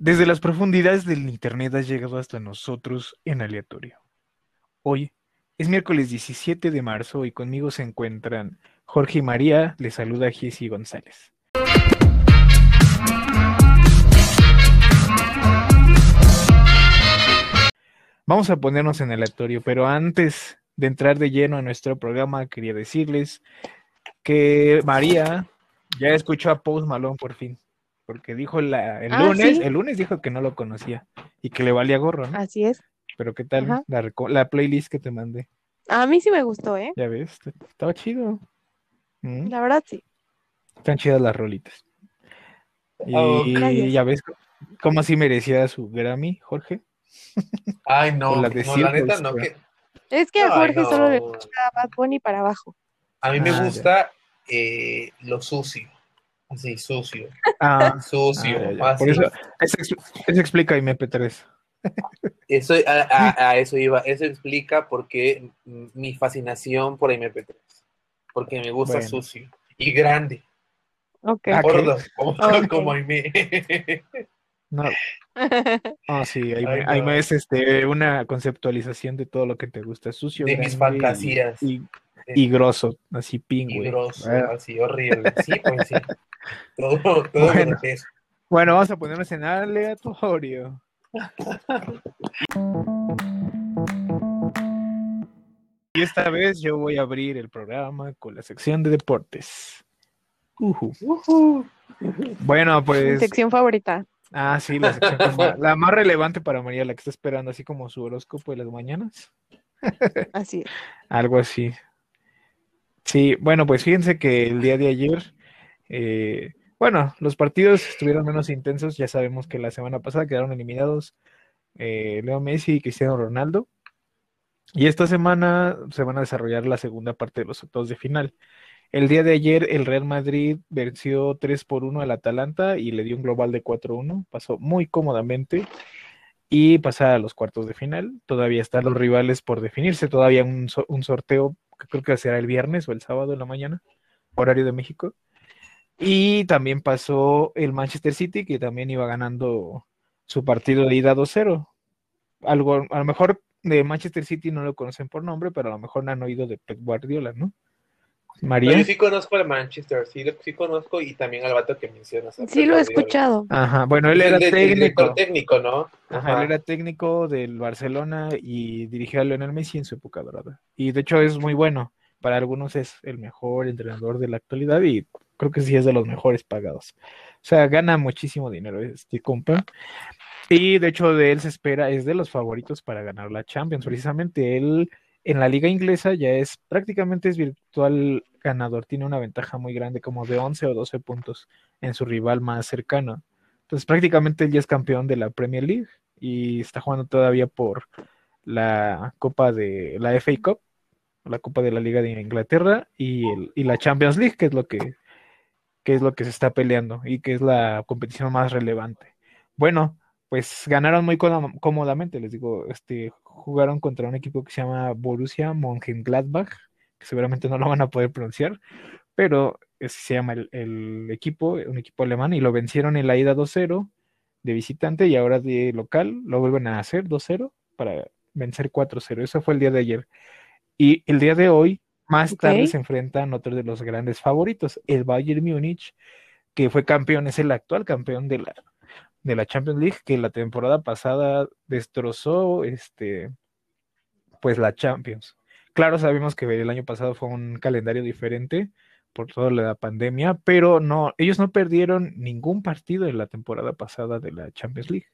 Desde las profundidades del Internet has llegado hasta nosotros en aleatorio. Hoy es miércoles 17 de marzo y conmigo se encuentran Jorge y María, les saluda Jessy González. Vamos a ponernos en aleatorio, pero antes de entrar de lleno a nuestro programa, quería decirles que María ya escuchó a Post Malone por fin porque dijo la, el Ah, lunes, ¿sí? el lunes dijo que no lo conocía y que le valía gorro, ¿no? Así es. Pero qué tal la, la playlist que te mandé, A mí sí me gustó, ¿eh? ya ves, estaba chido. Mm, La verdad sí. Están chidas las rolitas. Y Oh, gracias. ya ves cómo así merecía su Grammy, Jorge. Ay, no, la no, de la Circles, neta no, que Es que a Ay, Jorge solo le no. gusta Bad Bunny para abajo. a mí me Ah, gusta eh, lo sucio, así, sucio, Ah, sucio, ah, ya, ya. así. Por eso, eso, ex- eso explica MP3. Eso, a, a- a eso iba, eso explica por qué mi fascinación por MP3, porque me gusta Bueno. sucio y grande, Ok. Ah, gordo, como, Ok. como Aimee. No, ah, sí, ahí, Ay, me, ahí no. me es este, una conceptualización de todo lo que te gusta, sucio, De mis grande fantasías. y, y grosso, así y pingüe. grosso, Ah. así horrible. Sí, pues sí. Todo, todo Bueno. grotesco. Bueno, vamos a ponernos en aleatorio. Y esta vez yo voy a abrir el programa con la sección de deportes. Bueno, Mi pues. sección favorita. Ah, sí, la sección la más relevante para María, la que está esperando, así como su horóscopo de las mañanas. Así es. Algo así. Sí, bueno, pues fíjense que el día de ayer, eh, bueno, los partidos estuvieron menos intensos. Ya sabemos que la semana pasada quedaron eliminados eh, Leo Messi y Cristiano Ronaldo. Y esta semana se van a desarrollar la segunda parte de los octavos de final. El día de ayer el Real Madrid venció 3 por 1 al Atalanta y le dio un global de 4-1. Pasó muy cómodamente y pasar a los cuartos de final. Todavía están los rivales por definirse, todavía un, so- un sorteo creo que será el viernes o el sábado en la mañana, horario de México. Y también pasó el Manchester City, que también iba ganando su partido de ida 2-0. Algo, a lo mejor de Manchester City no lo conocen por nombre, pero a lo mejor no han oído de Pep Guardiola, ¿no? María. yo sí conozco al Manchester, sí, lo- sí conozco y también al vato que mencionas. Sí lo he escuchado. Ajá, bueno, él El era de- el técnico. técnico, ¿no? Ajá, él era técnico del Barcelona y dirigió a Lionel Messi en su época dorada. Y de hecho es muy bueno. Para algunos es el mejor entrenador de la actualidad y creo que sí es de los mejores pagados. O sea, gana muchísimo dinero este compa. Y de hecho de él se espera, es de los favoritos para ganar la Champions. Precisamente él en la liga inglesa ya es prácticamente es virtual ganador. Tiene una ventaja muy grande como de 11 o 12 puntos en su rival más cercano. Entonces prácticamente él ya es campeón de la Premier League y está jugando todavía por la Copa de la FA Cup, la Copa de la Liga de Inglaterra y, y la Champions League, que es lo que, que es lo que se está peleando y que es la competición más relevante. Bueno, pues ganaron muy cómoda- cómodamente, les digo, este, jugaron contra un equipo que se llama Borussia Mönchengladbach, que seguramente no lo van a poder pronunciar, pero ese se llama el, el equipo, un equipo alemán, y lo vencieron en la ida 2-0 de visitante y ahora de local lo vuelven a hacer 2-0 para vencer 4-0. Eso fue el día de ayer. Y el día de hoy, más tarde se enfrentan otros de los grandes favoritos, el Bayern Múnich, que fue campeón, es el actual campeón de la, de la Champions League, que la temporada pasada destrozó este, pues la Champions. Claro, sabemos que el año pasado fue un calendario diferente por toda la pandemia, pero no, ellos no perdieron ningún partido en la temporada pasada de la Champions League.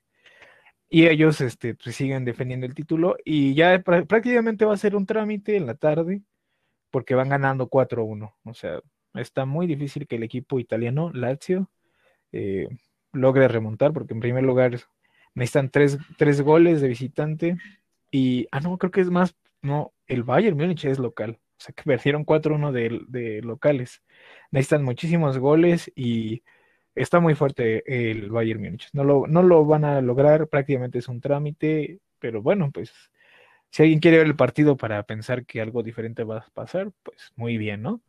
Y ellos este, pues, siguen defendiendo el título y ya prá- prácticamente va a ser un trámite en la tarde porque van ganando 4-1. O sea, está muy difícil que el equipo italiano, Lazio, eh, logre remontar porque en primer lugar necesitan tres, tres goles de visitante y, ah, no, creo que es más, no, el Bayern Múnich es local. O sea, que perdieron 4-1 de, de locales. Necesitan muchísimos goles y está muy fuerte el Bayern Múnich. No lo, no lo van a lograr, prácticamente es un trámite, pero bueno, pues si alguien quiere ver el partido para pensar que algo diferente va a pasar, pues muy bien, ¿no?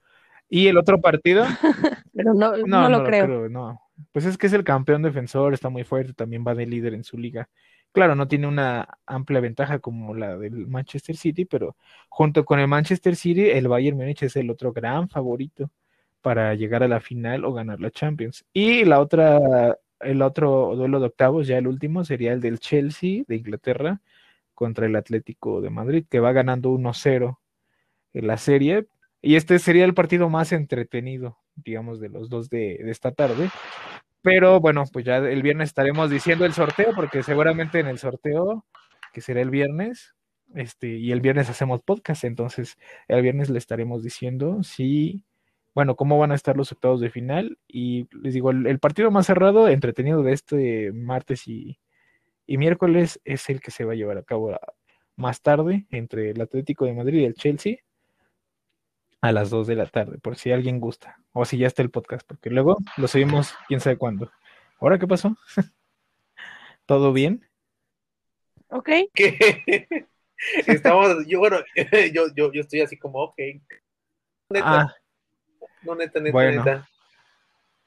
Y el otro partido, Pero no, no, no no lo creo. no. Pues es que es el campeón defensor, está muy fuerte, también va de líder en su liga. Claro, no tiene una amplia ventaja como la del Manchester City, pero junto con el Manchester City, el Bayern Múnich es el otro gran favorito para llegar a la final o ganar la Champions. Y la otra, el otro duelo de octavos, ya el último, sería el del Chelsea de Inglaterra contra el Atlético de Madrid, que va ganando 1-0 en la serie. Y este sería el partido más entretenido, digamos, de los dos de, esta tarde. Pero bueno, pues ya el viernes estaremos diciendo el sorteo, porque seguramente en el sorteo, que será el viernes, este, y el viernes hacemos podcast, entonces el viernes le estaremos diciendo si, bueno, cómo van a estar los octavos de final. Y les digo, el, el partido más cerrado, entretenido de este martes y, y miércoles es el que se va a llevar a cabo más tarde entre el Atlético de Madrid y el Chelsea a las 2 de la tarde, por si alguien gusta, o si ya está el podcast, porque luego lo subimos quién sabe cuándo. ¿Ahora qué pasó? ¿Todo bien? Ok. estamos, yo bueno, yo, yo, yo estoy así como, ok, neta, Ah, no neta, neta, bueno. neta.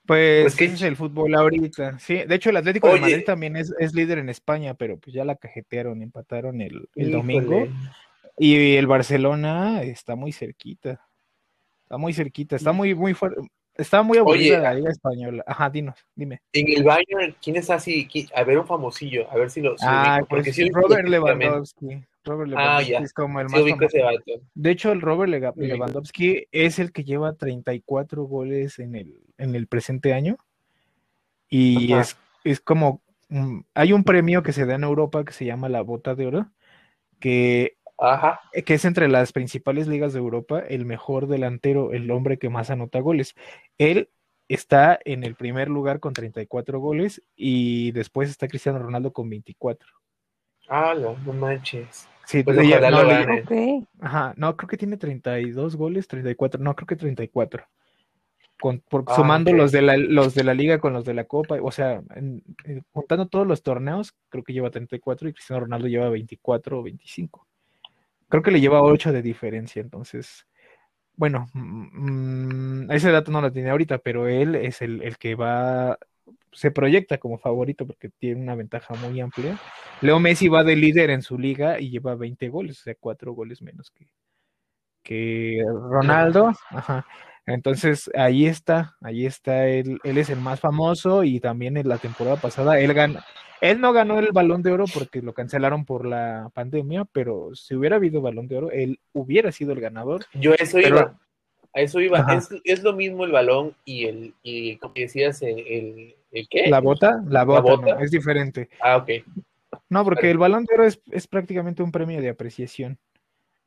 pues Pues que- es el fútbol ahorita. Sí, de hecho el Atlético de. Madrid también es, es líder en España, pero pues ya la cajetearon, empataron el, el domingo. Y el Barcelona está muy cerquita. Está muy cerquita, está muy, muy fuerte. Está muy aburrida Oye, la Liga Española. Ajá, dinos, dime. En el Bayern, ¿quién es así? ¿Quién- A ver, un famosillo, a ver si lo si Ah, porque pues sí lo ubico Robert. Lewandowski. Robert Ah, Lewandowski ya. es como el Sí más ese vato. De hecho, el Robert Sí. Lewandowski es el que lleva 34 goles en el, en el presente año. Y Ajá. es, es como, mm, hay un premio que se da en Europa que se llama la Bota de Oro, que, Ajá. que es entre las principales ligas de Europa el mejor delantero, el hombre que más anota goles. Él está en el primer lugar con 34 goles y después está Cristiano Ronaldo con 24. Ah, no, no manches. Sí, Pues ojalá no, lo le- gane. Ok. Ajá, no, creo que tiene 32 goles, 34, no, creo que 34. Con, por- Ah, sumando los de la, los de la liga con los de la copa, o sea, en- en- contando todos los torneos, creo que lleva 34 y Cristiano Ronaldo lleva 24 o 25. Creo que le lleva 8 de diferencia, entonces, bueno, mm, ese dato no lo tiene ahorita, pero él es el, el que va, se proyecta como favorito porque tiene una ventaja muy amplia. Leo Messi va de líder en su liga y lleva 20 goles, o sea, 4 goles menos que, que Ronaldo. Ajá. Entonces, ahí está, ahí está, él, él es el más famoso y también en la temporada pasada él ganó, él no ganó el balón de oro porque lo cancelaron por la pandemia, pero si hubiera habido balón de oro, él hubiera sido el ganador. Yo a eso Pero- iba. A eso iba. Es, es lo mismo el balón y el, y como decías, el, el, ¿el qué? La bota, la bota, bota? no, es diferente. Ah, ok. No, porque Vale. el balón de oro es, es prácticamente un premio de apreciación.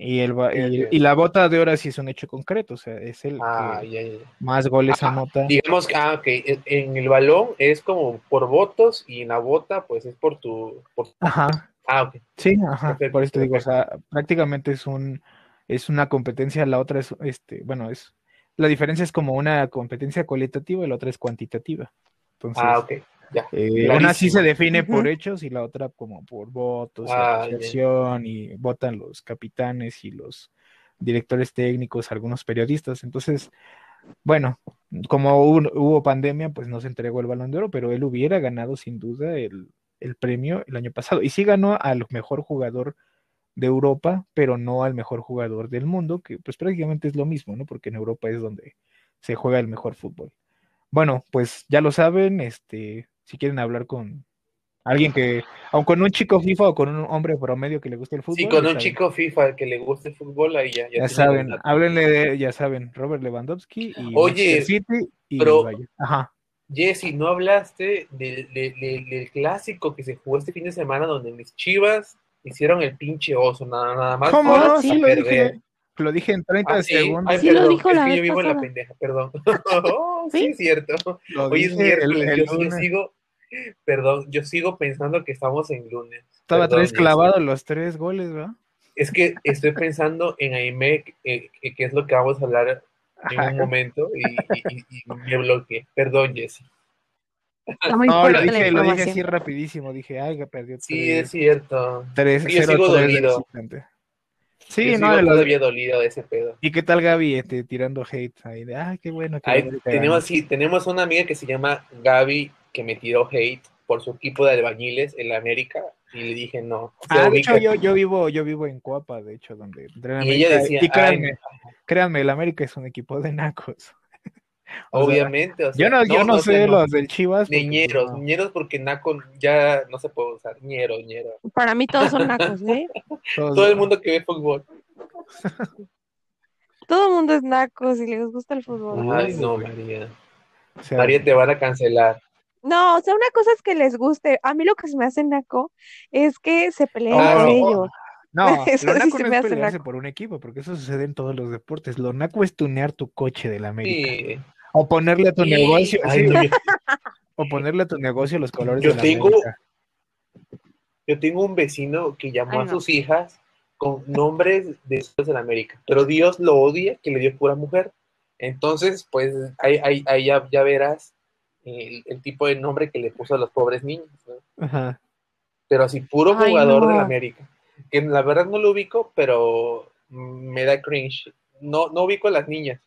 Y, el, y, y la bota de oro sí es un hecho concreto, o sea, es el Ah, que ya, ya. más goles Ah, anota. Digamos que, ah, ok, en, en el balón es como por votos y en la bota pues es por tu... Por... Ajá, Ah, ok. sí, ajá, Perfecto, por eso te digo, o sea, prácticamente es un, es una competencia, la otra es, este, bueno, es, la diferencia es como una competencia cualitativa y la otra es cuantitativa. Entonces, Ah, ok. Ya. eh, una sí se define por hechos y la otra como por votos y Ah, ya. apreciación y votan los capitanes y los directores técnicos, algunos periodistas. Entonces, bueno, como hubo, hubo pandemia, pues no se entregó el Balón de Oro, pero él hubiera ganado sin duda el, el premio el año pasado. Y sí ganó al mejor jugador de Europa, pero no al mejor jugador del mundo, que pues prácticamente es lo mismo, ¿no? Porque en Europa es donde se juega el mejor fútbol. Bueno, pues ya lo saben, este, si quieren hablar con alguien que, aun con un chico FIFA o con un hombre promedio que le guste el fútbol, Sí, con un saben. chico FIFA que le guste el fútbol, ahí ya, ya saben, datos. háblenle de, ya saben, Robert Lewandowski y Oye, City y pero-. Ajá. Jesse, ¿no hablaste del, del- del- del clásico que se jugó este fin de semana donde mis chivas hicieron el pinche oso? Nada, nada más. ¿Cómo Sí, lo dije. Lo dije en 30 Ah, sí. segundos. Ay, Sí lo perdón, dijo es la que yo vivo en la pendeja, perdón. Oh, sí, ¿Sí? es cierto. Lo Hoy es el- miércoles, el yo, sigo, perdón, yo sigo pensando que estamos en lunes. Estaba Perdón, tres clavados los tres goles, ¿verdad? Es que estoy pensando en AIMEC, eh, que que es lo que vamos a hablar en Ajá. un momento, y, y- y- y me bloqueé. Perdón, Jesse. No, lo dije, lo dije así rapidísimo. Dije, ay, que perdió Sí, es tres, cierto. tres, Sí, yo cero, sigo dolido. Sí, Yo no, sigo lo- todavía dolido de ese pedo. ¿Y qué tal Gaby este, tirando hate ahí? De, ah, qué bueno Ay, tenemos, ganó"? sí, tenemos una amiga que se llama Gaby que me tiró hate por su equipo de albañiles en la América y le dije no. Ah, de hecho, yo, yo vivo, yo vivo en Coapa, de hecho, donde Y ella América, decía, y créanme, "Ay, créanme, el América es un equipo de nacos. O sea, obviamente. o sea, yo no, yo no, sé no. los del Chivas. porque, Ñeros, pues, no. ñeros porque Naco ya no se puede usar. ñero, ñero. Para mí todos son nacos, ¿eh? Todo el mundo que ve fútbol. Todo el mundo es naco si les gusta el fútbol. Ay, no, María. o sea, María, te van a cancelar. No, o sea, una cosa es que les guste. A mí lo que se me hace naco es que se peleen Oh, por oh, ellos. No, Eso lo sí naco se no me es hace pelearse naco. por un equipo, porque eso sucede en todos los deportes. Lo naco es tunear tu coche del América. Sí. O ponerle a tu negocio, Ay, sí, o ponerle a tu negocio los colores Yo de la tengo- América. yo tengo un vecino que llamó Ay, a no. sus hijas con nombres de esos de la América, pero Dios lo odia que le dio pura mujer. Entonces, pues ahí, ahí- ahí ya, ya verás el, el tipo de nombre que le puso a los pobres niños. ¿no? Ajá. Pero así, puro Ay, jugador no. de la América. Que la verdad no lo ubico, pero me da cringe. No, no ubico a las niñas,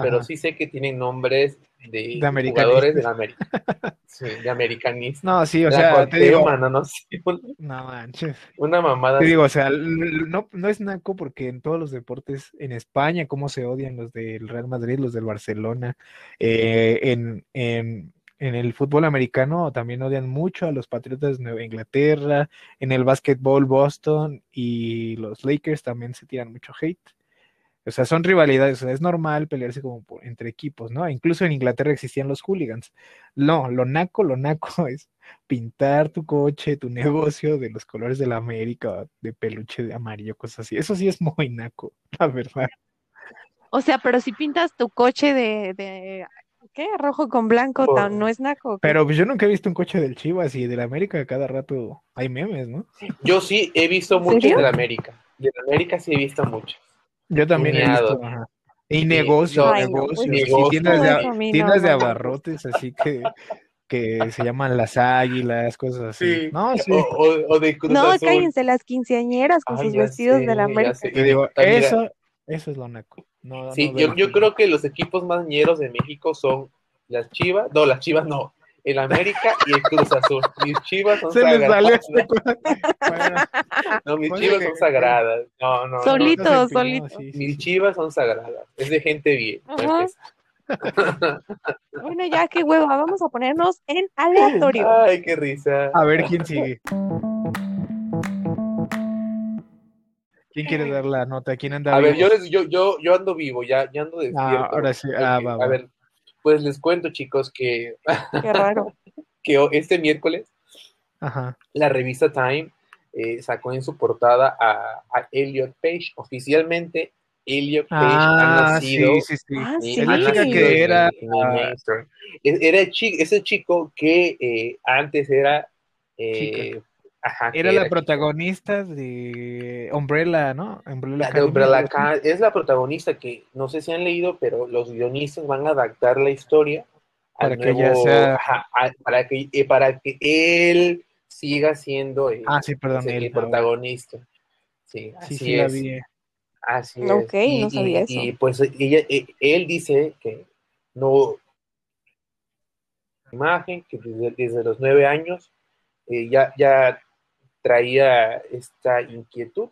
pero sí sé que tienen nombres de, jugadores de América. Sí, de americanistas. No, sí, o La sea, te digo, no, no sé, un- no manches. una mamada. Te digo, o sea, no, no es naco porque en todos los deportes, en España, cómo se odian los del Real Madrid, los del Barcelona, eh, en, en, en el fútbol americano también odian mucho a los Patriotas de Nueva Inglaterra, en el básquetbol Boston y los Lakers también se tiran mucho hate. O sea, son rivalidades, o sea, es normal pelearse como por- entre equipos, ¿no? Incluso en Inglaterra existían los hooligans. No, lo naco, lo naco es pintar tu coche, tu negocio de los colores de la América, de peluche de amarillo, cosas así. Eso sí es muy naco, la verdad. O sea, pero si pintas tu coche de, de ¿qué? Rojo con blanco, no es naco. Pero pues yo nunca he visto un coche del Chivas y del América cada rato hay memes, ¿no? Yo sí he visto ¿En muchos serio? de la América. De la América sí he visto muchos. Yo también he visto. ajá. Y negocios, Ay, no, negocios, pues, y negocios. tiendas de, tiendas de abarrotes, así que, que se llaman las águilas, cosas así. No, sí. O, o- o de Cruz No, Azul. cállense las quinceañeras con Ay, sus vestidos sé, de la América. digo, eso, eso es lo naco. No, Sí, no yo, yo creo que los equipos más ñeros de México son las Chivas, no, las Chivas no, el América y el Cruz Azul. Mis Chivas son Se les salió sagradas. este cosa. Bueno, No, mis Chivas que- son sagradas. No, no, no. Solito. no se solito. empinó, sí, sí, Mis. Chivas son sagradas. Es de gente bien. Bueno, ya qué hueva, vamos a ponernos en aleatorio. Ay, qué risa. A ver quién sigue. ¿Quién quiere dar la nota? ¿Quién anda A ver, vivo? yo, les- yo, yo, yo ando vivo, ya, ya ando despierto. Ah, ahora sí. Ah, Ok, va, A va. ver, pues les cuento, chicos, que, Qué raro. que este miércoles Ajá. la revista Time eh, sacó en su portada a, a Elliot Page. Oficialmente, Elliot Page ha Ah, nacido. sí, sí, sí. Ah, sí. nacido que era- en. E- Era ese chico que eh, antes era. eh, ajá, Era la protagonista de Umbrella, ¿no? Umbrella La de así. Academy, es la protagonista que no sé si han leído, pero los guionistas van a adaptar la historia Para que ella sea- ajá, a- para que eh, para que él siga siendo el, Ah, sí, perdón, el él, protagonista. Sí, así Sí, sí, la es. vi. Así es. Ok, Y, no sabía y- eso. y, pues ella, eh, él dice que no imagen, que desde, desde los nueve años eh, ya, ya traía esta inquietud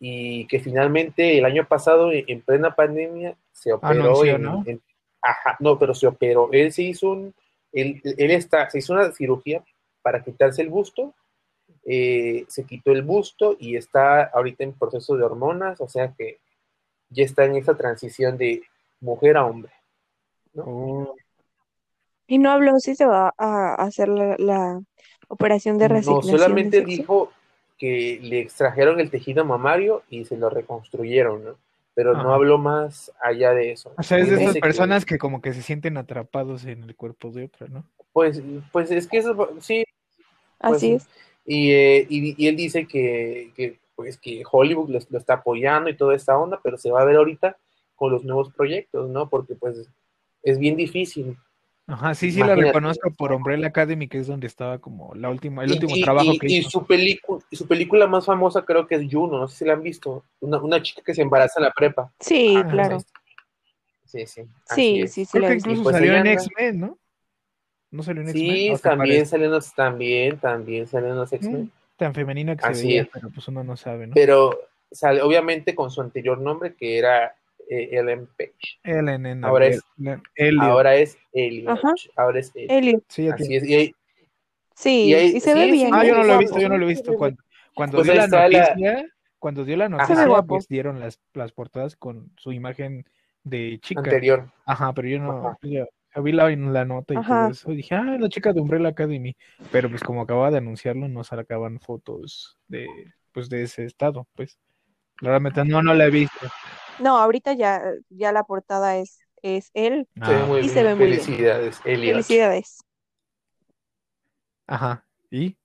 y que finalmente el año pasado, en, en plena pandemia, se operó Anunció, en, ¿no? en- ajá, no, pero se operó. Él se hizo un, él, él está, se hizo una cirugía para quitarse el busto, eh, se quitó el busto y está ahorita en proceso de hormonas, o sea que ya está en esa transición de mujer a hombre. Oh, Y no habló si se va a hacer la, la operación de No, resignación de solamente dijo que le extrajeron el tejido mamario y se lo reconstruyeron, ¿no? Pero no Ajá. habló más allá de eso. O sea, es de esas que- personas que como que se sienten atrapados en el cuerpo de otra, ¿no? Pues, pues es que eso, sí, Así Pues, es. Y, eh, y, y él dice que, que, pues, que Hollywood lo, lo está apoyando y toda esta onda, pero se va a ver ahorita con los nuevos proyectos, ¿no? Porque pues es bien difícil Ajá, sí, sí, la reconozco por Umbrella Academy, que es donde estaba como la última, el Y- último y, trabajo y- que y hizo. su película, su película más famosa creo que es Juno, no sé si la han visto. Una, una chica que se embaraza en la prepa. Sí, Ah, claro. Sí, sí. Sí, sí, sí, Creo la que incluso pues salió en X-Men, ¿no? ¿No salió en Sí, X-Men? ¿O te también salen los, también, también salen los X-Men. Mm, Tan femenina que se Así veía, es. pero pues uno no sabe, ¿no? Pero sale, obviamente con su anterior nombre que era eh, Ellen Page. Ellen en Ahora es- Elliot. Ahora es Elliot. Ajá. Ahora es Elliot. Elliot. Sí, Así es. Y ahí- Sí, Y ahí- y se ve sí, bien. sí. Ah, yo no lo he visto, yo no lo he visto. Cuando, cuando Pues dio la está la- noticia, cuando dio la noticia, Se ve guapo. pues dieron las, las portadas con su imagen de chica. anterior. Ajá, pero yo no, Ajá. yo, yo vi la, la nota y Ajá. todo eso, y dije, ah, la chica de Umbrella Academy, pero pues como acababa de anunciarlo, no sacaban fotos de, pues de ese estado, pues, realmente no, no la he visto. No, ahorita ya, ya la portada es, es él. Se ve Ah, muy Y bien. se ve muy bien. Felicidades, Elliot. Felicidades. ajá, ¿y?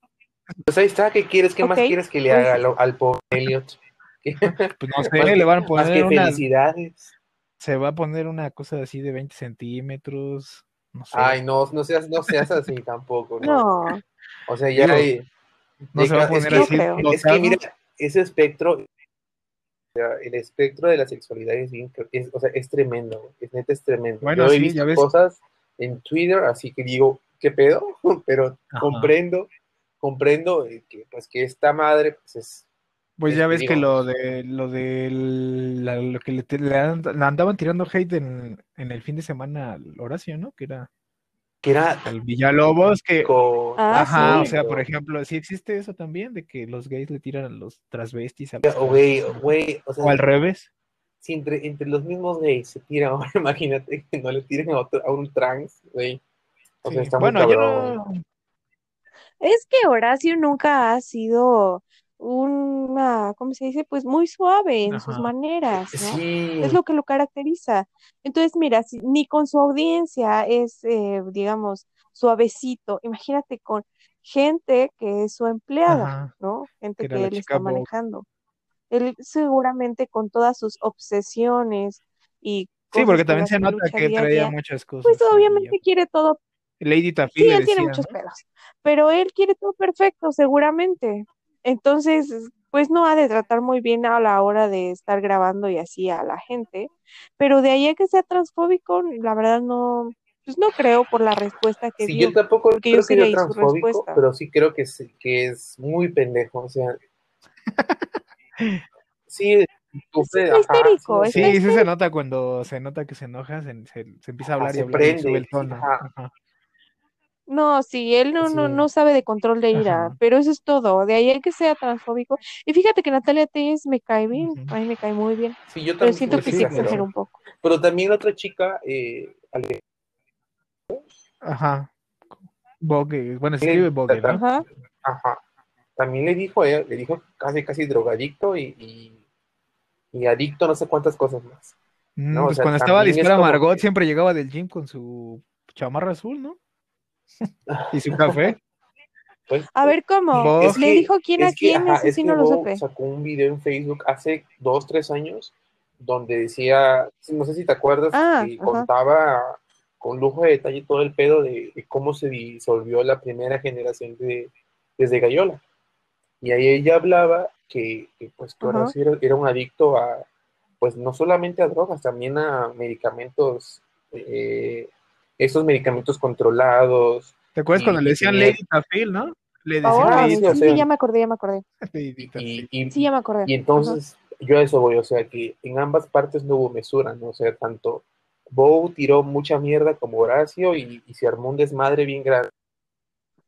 Pues ahí está, ¿qué quieres? ¿Qué más quieres que le pues- haga al, al pobre Elliot? Pues no sé, Más que- le van a Más poner que una, felicidades. se va a poner una cosa así de 20 centímetros, no sé. Ay, no, no seas, no seas así tampoco. No. No, O sea, ya Digo, hay. no se va a poner así. Es que mira, ese espectro, el espectro de la sexualidad es bien, es, o sea, es tremendo, es neta, es tremendo. Bueno, Yo he visto ya ves. cosas en Twitter, así que digo, ¿qué pedo? Pero Ajá. comprendo, comprendo eh, que, pues, que esta madre, pues, es, Pues ya Este, ves que lo de lo de la- lo que le andaban tirando hate en, en el fin de semana al Horacio, ¿no? Que era que era al Villalobos, que con- Ah, ajá, sí. o sea, por ejemplo, sí existe eso también de que los gays le tiran a los transvestis a los Güey, trans, güey, o sea, o al revés. si entre, entre los mismos gays se tiran, ahora imagínate que no le tiren a, otro, a un trans, güey. O sea, Sí. está muy Bueno, yo cabrón, no, es que Horacio nunca ha sido una, ¿cómo se dice? Pues muy suave en sus maneras, ¿no? Sí, Es lo que lo caracteriza. Entonces, mira, si ni con su audiencia es, eh, digamos, suavecito, imagínate con gente que es su empleada, Ajá. ¿no? Gente Que era que la él está manejando. Él seguramente con todas sus obsesiones y Sí, porque también se nota que traía muchas cosas. pues obviamente quiere todo Lady Sí, él tiene muchos ¿no? pedos, pero él quiere todo perfecto, seguramente. Entonces, pues no ha de tratar muy bien a la hora de estar grabando y así a la gente, pero de ahí a que sea transfóbico, la verdad no, pues no creo por la respuesta que Sí, dio. yo tampoco porque creo yo que su transfóbico, respuesta. pero sí creo que, es- que es muy pendejo, o sea, sí, está ajá, histérico, sí, Sí, sí se nota cuando se nota que se enoja, se, se- se empieza a Ajá, hablar y se hablar y prende, sube el tono. ajá. No, sí, él no, no, Sí. no sabe de control de ira, Ajá. pero eso es todo. De ahí a que sea transfóbico. Y fíjate que Natalia Tellez me cae bien, a mí me cae muy bien, Sí, yo pero también siento pues que sí, sí exagera un poco. Pero también otra chica, eh, Ale- Ajá. Vogue, bueno, escribe Vogue, ¿no? Ajá. ajá, también le dijo a ella, le dijo casi casi drogadicto y, y, y adicto a no sé cuántas cosas más. Mm, No, o pues sea, cuando estaba también es Margot que- siempre llegaba del gym con su chamarra azul, ¿no? Y su café. Pues, A ver, ¿cómo? Es ¿Le dijo quién a quién? es sí que no lo supe. sacó un video en Facebook hace dos, tres años donde decía, no sé si te acuerdas, Ah, que ajá. contaba con lujo de detalle todo el pedo de, de cómo se disolvió la primera generación de, desde Gallola. Y ahí ella hablaba que, que, pues que era un adicto a, pues no solamente a drogas, también a medicamentos, eh, esos medicamentos controlados, ¿Te acuerdas Y- cuando le decían Lady Tafil, no? Le decían Ahora, sí, sí, o sí, sea- ya me acordé, ya me acordé. Lady Tafil. y, y- Sí, ya me acordé. Y entonces yo a eso voy, o sea que en ambas partes no hubo mesura, ¿no? O sea, tanto Bow tiró mucha mierda como Horacio y, y se armó un desmadre bien grande.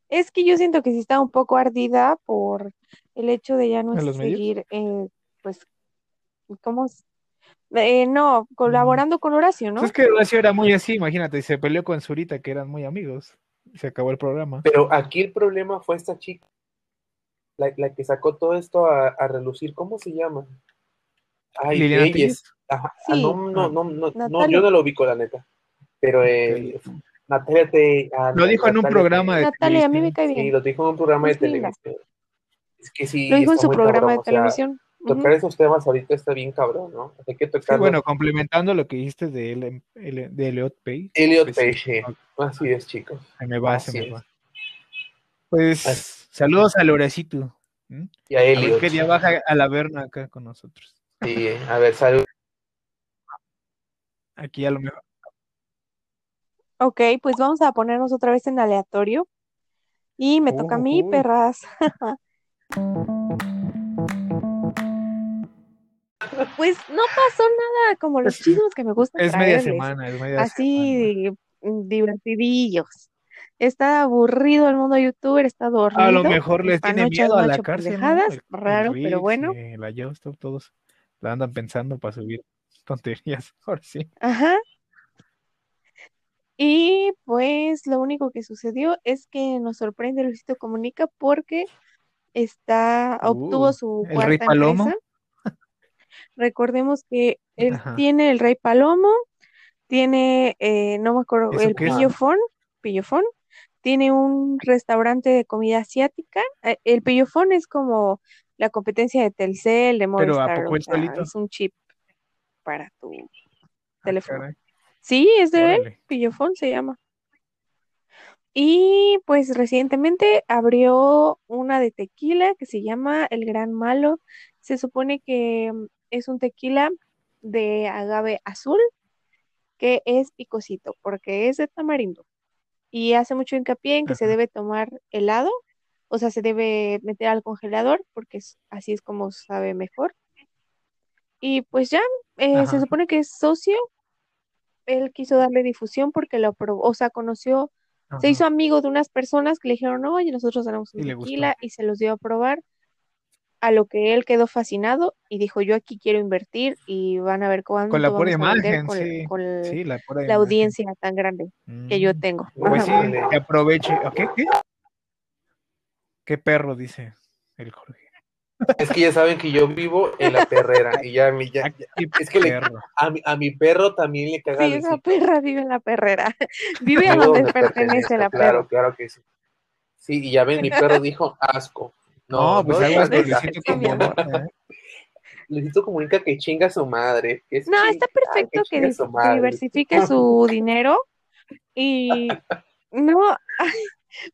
Es que yo siento que sí está un poco ardida por el hecho de ya no seguir, eh, pues, ¿cómo? Eh, no, colaborando con Horacio, ¿no? Pues es que Horacio era muy así, imagínate, y se peleó con Zurita, que eran muy amigos. Se acabó el programa. Pero aquí el problema fue esta chica, la, la que sacó todo esto a, a relucir, ¿cómo se llama? Ay, Liliana. Ajá, ah, Sí. no, no, no, no, no, Natalia. yo no lo ubico, la neta. Pero eh, Natalia te... ah, Lo dijo en un programa de Natalia, a mí me televisión. cae Sí, bien. lo dijo en un programa de Es linda. televisión. Es que sí, Lo dijo en su programa cabrón, de o sea, televisión. Tocar esos temas ahorita está bien cabrón, ¿no? Hay que Sí, tocar. bueno, complementando lo que dijiste de, Ellen- Ele- de Elliot Page. Elliot pues sí, Page, sí. Así es, chicos. Se me va, se me es. va. Pues Así- saludos a Lorecito. Y a A ver Elliot. qué día baja a la verna acá con nosotros. Sí, a ver, salud. Aquí a lo mejor. Ok, pues vamos a ponernos otra vez en aleatorio. Y me toca a mí, Ujú. perras. Pues no pasó nada como los chismes que me gusta Es media semana, es media semana. Así mm, divertidillos. Está aburrido el mundo youtuber, está dormido. A lo mejor les tiene miedo a la cárcel, raro, pero bueno. y La Yosto, todos la andan pensando para subir tonterías. Ahora sí. Ajá. Y pues lo único que sucedió es que nos sorprende Luisito Comunica porque está, obtuvo Uh, su ¿el Rey cuarta Palomo? Recordemos que él Ajá. tiene el Rey Palomo, tiene, eh, no me acuerdo, ¿Eso el? Pillofón, Pillofón, tiene un restaurante de comida asiática. Eh, El Pillofón es como la competencia de Telcel, de Pero ¿a Movistar, poco o él sea, solito? es un chip para tu Ah, teléfono. caray, Sí, es de él. Pillofón se llama. Y pues recientemente abrió una de tequila que se llama El Gran Malo. Se supone que es un tequila de agave azul que es picosito porque es de tamarindo. Y hace mucho hincapié en que se debe tomar helado, o sea, se debe meter al congelador porque es- así es como sabe mejor. Y pues ya, eh, se supone que es socio. Él quiso darle difusión porque lo probó, o sea, conoció se hizo amigo de unas personas que le dijeron, oye, nosotros tenemos un tequila y se los dio a probar, a lo que él quedó fascinado y dijo, yo aquí quiero invertir y van a ver cuánto Con la pura vamos a vender imagen, con, sí. con Sí, la pura la imagen. audiencia tan grande que yo Mm, tengo. Pues sí, que aproveche. ¿O ¿Qué? ¿Qué? ¿Qué perro dice el Jorge? Es que ya saben que yo vivo en la perrera y ya, mi- ya, ya- es que le- a, mi, a mi perro también le caga Sí, esa perra vive en la perrera. Vive a donde donde pertenece la claro, perra. claro que sí. Sí, y ya ven, mi perro dijo asco. No, pues no, aguas no, con no, Luisito sí, mi amor. Comunica, ¿eh? Luisito comunica que chinga a su madre. que es No, está perfecto que, su diversifique su dinero y no,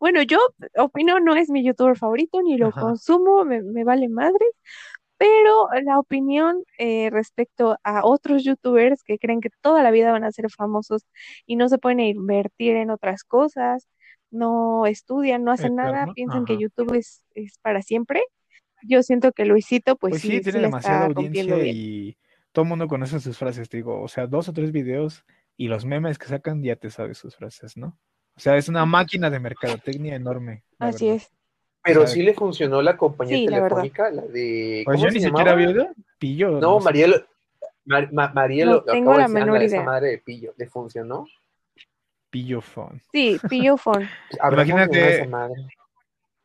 bueno, yo opino, no es mi youtuber favorito, ni lo Ajá. consumo, me, me vale madre, pero la opinión eh, respecto a otros youtubers que creen que toda la vida van a ser famosos y no se pueden invertir en otras cosas, no estudian, no hacen nada, Eterno, piensan que ajá. YouTube es, es para siempre. Yo siento que Luisito, pues, Pues sí, sí, sí tiene la demasiada audiencia bien. y todo el mundo conoce sus frases, te digo, o sea, dos o tres videos y los memes que sacan ya te sabes sus frases, ¿no? O sea, es una máquina de mercadotecnia enorme, la Así verdad. es. Pero o sea, sí le funcionó la compañía Sí, la telefónica, la de. Pues ¿Cómo yo ni se siquiera llamaba? había oído, pillo. No, sé. Marielo. Mar- Ma- Marielo, No lo tengo la menor ándale, esa idea. madre de pillo. ¿Le funcionó? Pillo phone. Sí, Pillofon. ¿Habrá Imagínate?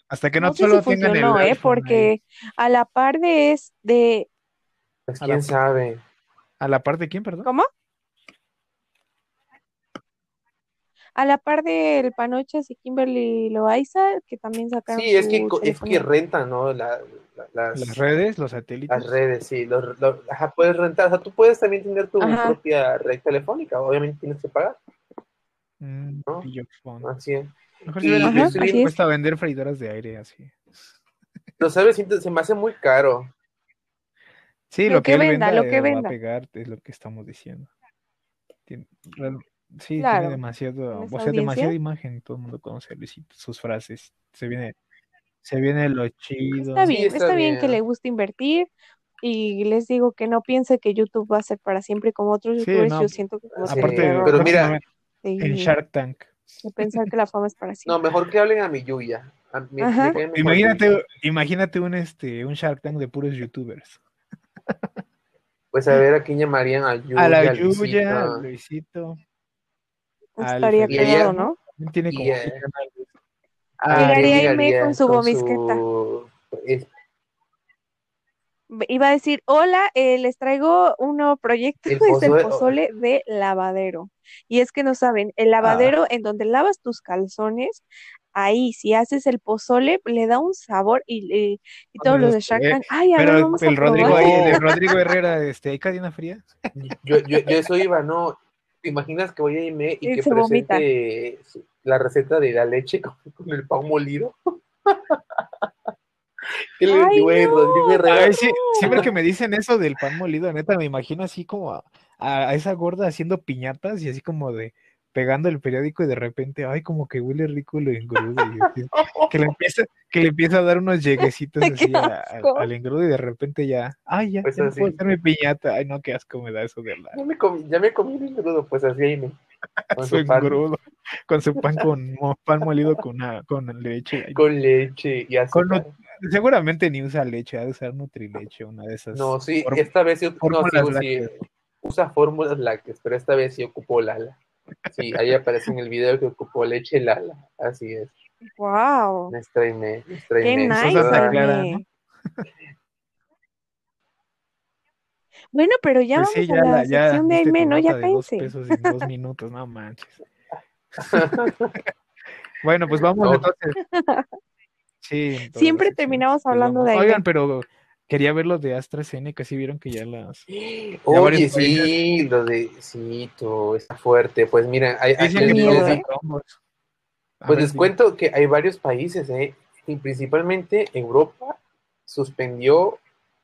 Hasta que no, No sé solo si tengan el funcionó, ¿eh? ahí. Porque a la par de es de Pues A la- quién sabe. ¿A la parte de quién, perdón? ¿cómo? A la par del Panochas y Kimberly Loaiza, que también sacaron Sí, es que, es que rentan, ¿no? La- la- las, Las redes, los satélites. las redes, sí. Los, los- ajá, puedes rentar. O sea, tú puedes también tener tu Ajá. propia red telefónica. Obviamente tienes que pagar. Mm, ¿no? Así es. Mejor Y si hubieran yo Ajá, estoy así bien- es. puesto a vender freidoras de aire así. Lo sabes, se me hace muy caro. Sí, Lo lo que, que él venda, venda lo que eh, va a venda. pegar, es lo que estamos diciendo. Tiene- sí, Claro, tiene demasiado, o sea, demasiada imagen, todo el mundo conoce a Luisito, sus frases, se viene, se viene lo chido. Está Sí, bien, está está bien que le guste invertir y les digo que no piense que YouTube va a ser para siempre como otros Sí, youtubers. no, Yo siento que como Aparte, pero mira, próximamente en Shark Tank. de pensar que la fama es para No, siempre. mejor que hablen a mi Yuya. A cae mejor Imagínate, imagínate un este, un Shark Tank de puros youtubers. Pues a ver a quién llamarían a Yuya. A la a Yuya, Luisito. Luisito, Estaría ella- ¿no? tiene como Llegaría ¿quién Aime con su gomisqueta. su- Iba a decir, hola, eh, les traigo un nuevo proyecto, El es el pozole- de lavadero. Y es que no saben, el lavadero en donde lavas tus calzones, ahí, si haces el pozole, le da un sabor y, y- y todos los de sé, Shark Tank, ay, a ver, Pero vamos a el Rodrigo, probar". ahí- el Rodrigo Herrera, este, ¿hay cadena fría? Yo, yo, yo eso iba, ¿no? ¿Te imaginas que voy a irme y Y que vomita. presente la receta de la leche con, con el pan molido? ¿Qué le Ay, güey, no. Rodrigo Herrera? Ay, sí, siempre que me dicen eso del pan molido, neta, me imagino así como a, a esa gorda haciendo piñatas y así como de pegando el periódico y de repente, ay, como que huele rico lo engrudo. que le empieza, que le empieza a dar unos lleguecitos así a- a- asco. al engrudo y de repente ya, ay, ya, Pues ya no puedo hacer mi piñata. Ay, no, qué asco me da eso de la Ya me comí, ya me comí el engrudo, pues así ahí me. Con su su pan, engrudo, con su pan con pan molido con, una- con leche. Ay, con leche y Con azúcar. Seguramente ni usa leche, ha de usar Nutrileche, una de esas. No, sí, form- esta vez sí, no, sí, sí, usa fórmulas lácteas, pero esta vez sí ocupó Lala. Sí, ahí aparece en el video que ocupó leche Lala. Así es. Wow, Nuestra Aimee, nuestra qué Aimee, nice. Clara, Aimee. Bueno, pero ya Pues sí, vamos a la la- ya sección de Aimee, ¿no? Ya cállense. pesos en dos minutos, no manches. Bueno, pues vamos No. entonces. Sí, Siempre secciones terminamos que hablando de Oigan, pero quería ver los de AstraZeneca, sí vieron que ya las... Oye, sí, lo de sí, todo está fuerte. Pues mira, hay, hay- que les- miedo, les- ¿eh? pues les cuento que hay varios países, ¿eh? Y principalmente Europa suspendió,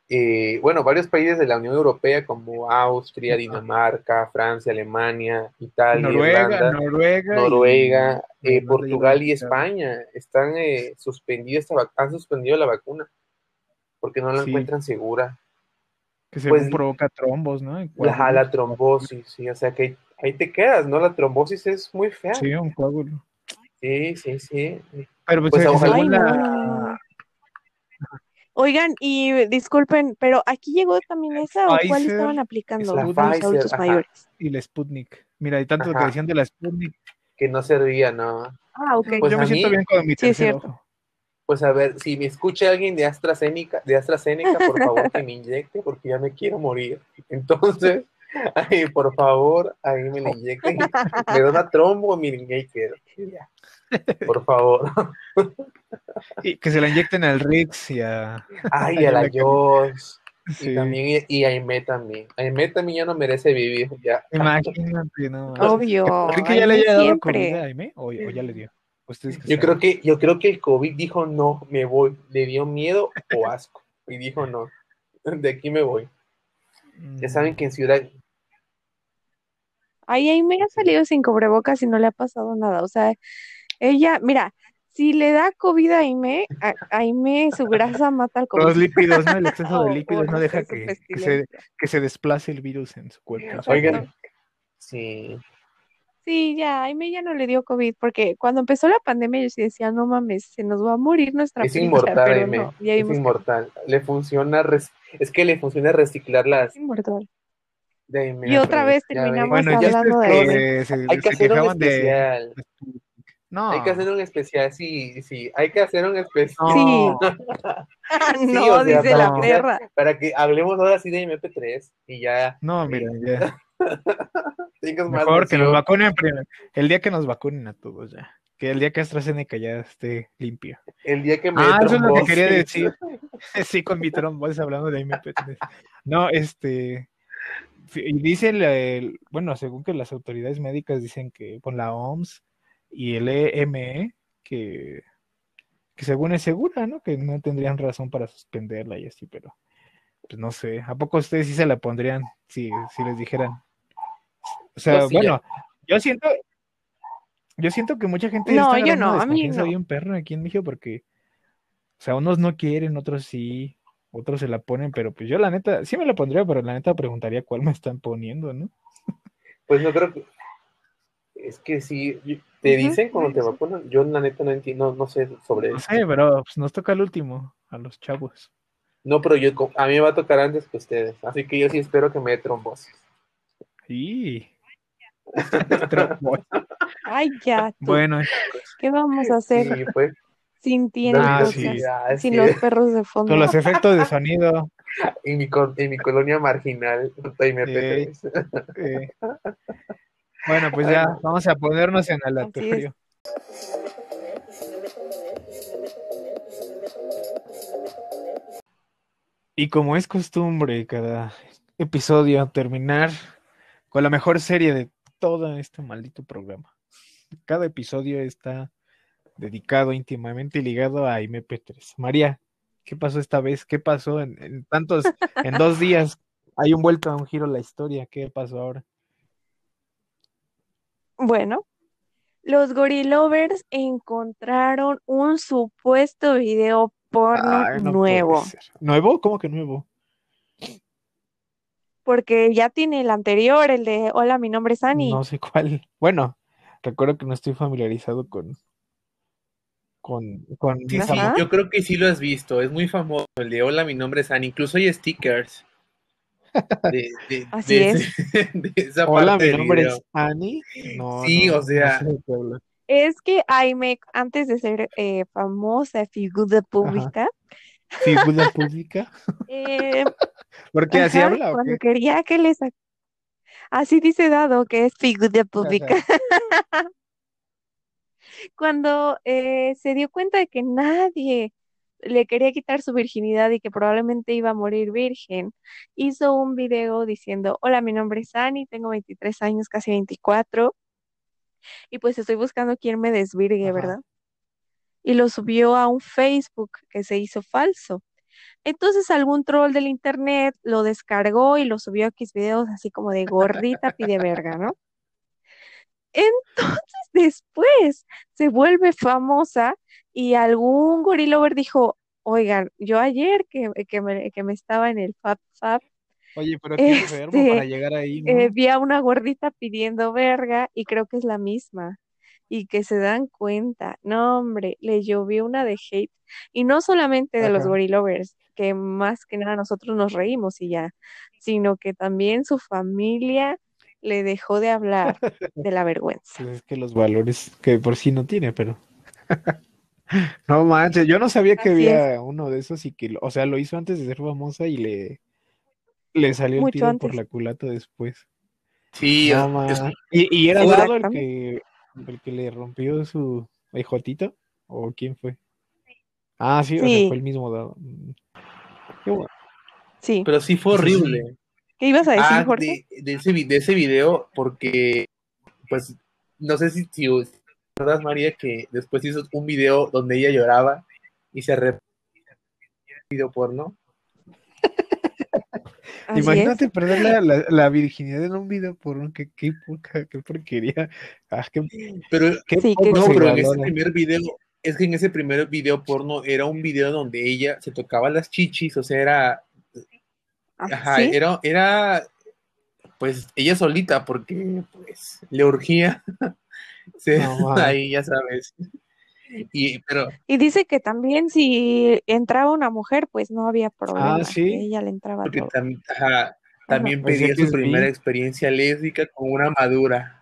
eh, bueno, varios países de la Unión Europea como Austria, Dinamarca, Francia, Alemania, Italia, Noruega, Irlanda, Noruega, y- Noruega, eh, Portugal y. España están eh, suspendidas han suspendido la vacuna porque no la Sí. encuentran segura. Que según pues, provoca trombos, ¿no? La, la trombosis, sí, o sea que ahí, ahí te quedas, ¿no? La trombosis es muy fea. Sí, un coágulo. Sí, sí, sí. Pero pues, Pues, eh, ojalá- la... Oigan, y disculpen, pero aquí llegó también esa o cuál estaban aplicando es la los Pfizer, adultos ajá. mayores. y la Sputnik. Mira, y tanto que Ajá. decían de la Sputnik. Que no servía, ¿no? Ah, ok. Pues Yo me a siento mí- bien con mi Sí, es cierto. ojo. Pues a ver, si me escucha alguien de AstraZeneca, de AstraZeneca, por favor que me inyecte, porque ya me quiero morir. Entonces, ay, por favor, ahí me la inyecten. Me da una trombo, miren, y ahí quedo. Y ya. Por favor. Y que se la inyecten al Rix y a... Ay, a la Joss. Sí. Y también, y a Aimee también. Aimee también ya no merece vivir. Ya. Imagínate, no. Obvio. ¿Creen que ya le haya dado siempre. COVID a Aimee? ¿O, o ya le dio? Ustedes que Yo creo que, yo creo que el COVID dijo no, me voy. Le dio miedo o asco. Y dijo no. De aquí me voy. Ya Mm, saben que en Ciudad, Ay, Aimee ha salido sin cubrebocas y no le ha pasado nada. O sea, ella, mira, si le da COVID a Aimee, a Aimee su grasa mata al Los COVID. lípidos, ¿no? El exceso de o lípidos no deja que, que se, pestilencia. que se desplace el virus en su cuerpo. Oigan, sí. Sí, ya, Aimee ya no le dio COVID, porque cuando empezó la pandemia yo sí decía, no mames, se nos va a morir nuestra Es prima", inmortal, pero Aimee. no, ya es que inmortal. Le funciona, res- es que le funciona reciclar las es inmortal. de Y otra vez terminamos Bueno, hablando de que Aimee. se, Hay que se hacer un de... No, Hay que hacer un especial, sí, sí. Hay que hacer un especial. Sí. Sí, no, o sea, dice para la perra. Para que hablemos ahora sí de MP3 y ya No, mira, ya. tengas más Mejor que nos vacunen primero. El día que nos vacunen a todos ya. Que el día que AstraZeneca ya esté limpio. El día que me Ah, eso es lo que quería decir. Sí, con mi trombosis hablando de MP3. No, este. Y dice, el, el- bueno, según que las autoridades médicas dicen que con la OMS y el EME, que, que según es segura, ¿no? Que no tendrían razón para suspenderla y así, pero pues no sé. ¿A poco ustedes sí se la pondrían si, si les dijeran? O sea, sí, bueno, yo siento, yo siento que mucha gente No, está yo no, a mí no. bien perro aquí en México porque, o sea, unos no quieren, otros sí, otros se la ponen, pero pues yo la neta, sí me la pondría, pero la neta preguntaría cuál me están poniendo, ¿no? Pues no creo que. Es que sí, te dicen cuando te vacunan. Yo, la neta, no entiendo, no sé sobre No eso. sé, pero pues nos toca el último, a los chavos. No, pero yo, a mí me va a tocar antes que ustedes. Así que yo sí espero que me dé trombosis. Y... Trombosis. Ay, ya, tú. bueno, ¿Qué vamos a hacer Sí, pues. sin ti en Ah, sí. ya, Sin sí. los perros de fondo. con los efectos de sonido. En mi, en mi colonia marginal, y me Ey. Bueno, pues ya vamos a ponernos en aleatorio. Y como es costumbre cada episodio terminar con la mejor serie de todo este maldito programa. Cada episodio está dedicado íntimamente y ligado a MP3. María, ¿qué pasó esta vez? ¿Qué pasó en, en tantos, en dos días? Hay un vuelto a un giro la historia. ¿Qué pasó ahora? Bueno, los gorilovers encontraron un supuesto video porno Ay, no puede nuevo. ¿Nuevo? ¿Cómo que nuevo? porque ya tiene el anterior, el de Hola, mi nombre es Annie. No sé cuál. Bueno, recuerdo que no estoy familiarizado con, con, con Sí, sí, yo creo que sí lo has visto. Es muy famoso el de Hola, mi nombre es Annie. Incluso hay stickers de, de- Así de es. ese- de esa Hola, parte mi del nombre video. es Annie. No, Sí, no, o sea- no sé. Es que Aime, antes de ser eh, famosa figura pública, Figura pública. eh, ¿Por qué así ajá, habla o cuando qué? quería que les... Así dice Dado, que es figura pública. Ajá. Cuando eh, se dio cuenta de que nadie le quería quitar su virginidad y que probablemente iba a morir virgen, hizo un video diciendo, hola, mi nombre es Annie, tengo 23 años, casi 24, y pues estoy buscando quien me desvirgue, Ajá. ¿verdad? Y lo subió a un Facebook que se hizo falso. Entonces algún troll del internet lo descargó y lo subió a Xvideos así como de gordita pide verga, ¿no? Entonces después se vuelve famosa y algún gorilover dijo, oigan, yo ayer que, que me, que me estaba en el Fab Fab, Oye, pero qué enfermo Este, para llegar ahí, ¿no? eh, vi a una gordita pidiendo verga y creo que es la misma. Y que se dan cuenta, no hombre, le llovió una de hate. Y no solamente de los gorilovers, que más que nada nosotros nos reímos y ya, sino que también su familia le dejó de hablar de la vergüenza. Pues es que los valores que por sí no tiene, pero. No manches, yo no sabía que había uno de esos y que, o sea, lo hizo antes de ser famosa y le, le salió el Mucho tiro por la culata después. Sí, No es-. ¿Y, y era Dado el que, el que le rompió su hijotito? ¿O quién fue? Ah, sí, o sea, fue el mismo Dado. Mm. Qué bueno. Sí. pero sí fue Sí, sí. ¿Qué ibas a decir, Ah, Jorge? de, de ese, vi- de ese video, porque, pues, no sé si, si recuerdas, María, que después hizo un video donde ella lloraba y se arrepintió del video porno. Es. Imagínate perder la, la, la virginidad en un video por un que qué, poca- qué porquería. Ah, qué, Pero, qué Sí, qué no, pero en ese primer video, es que en ese primer video porno era un video donde ella se tocaba las chichis, o sea, era, ajá, ¿sí? era, era, pues, ella solita, porque, pues, le urgía. Sí, ahí ya sabes. Y, pero, Y dice que también si entraba una mujer, pues no había problema, Ah, sí. que ella le entraba porque todo. tam- ajá, también Pues pedía su primera experiencia lésbica con una madura.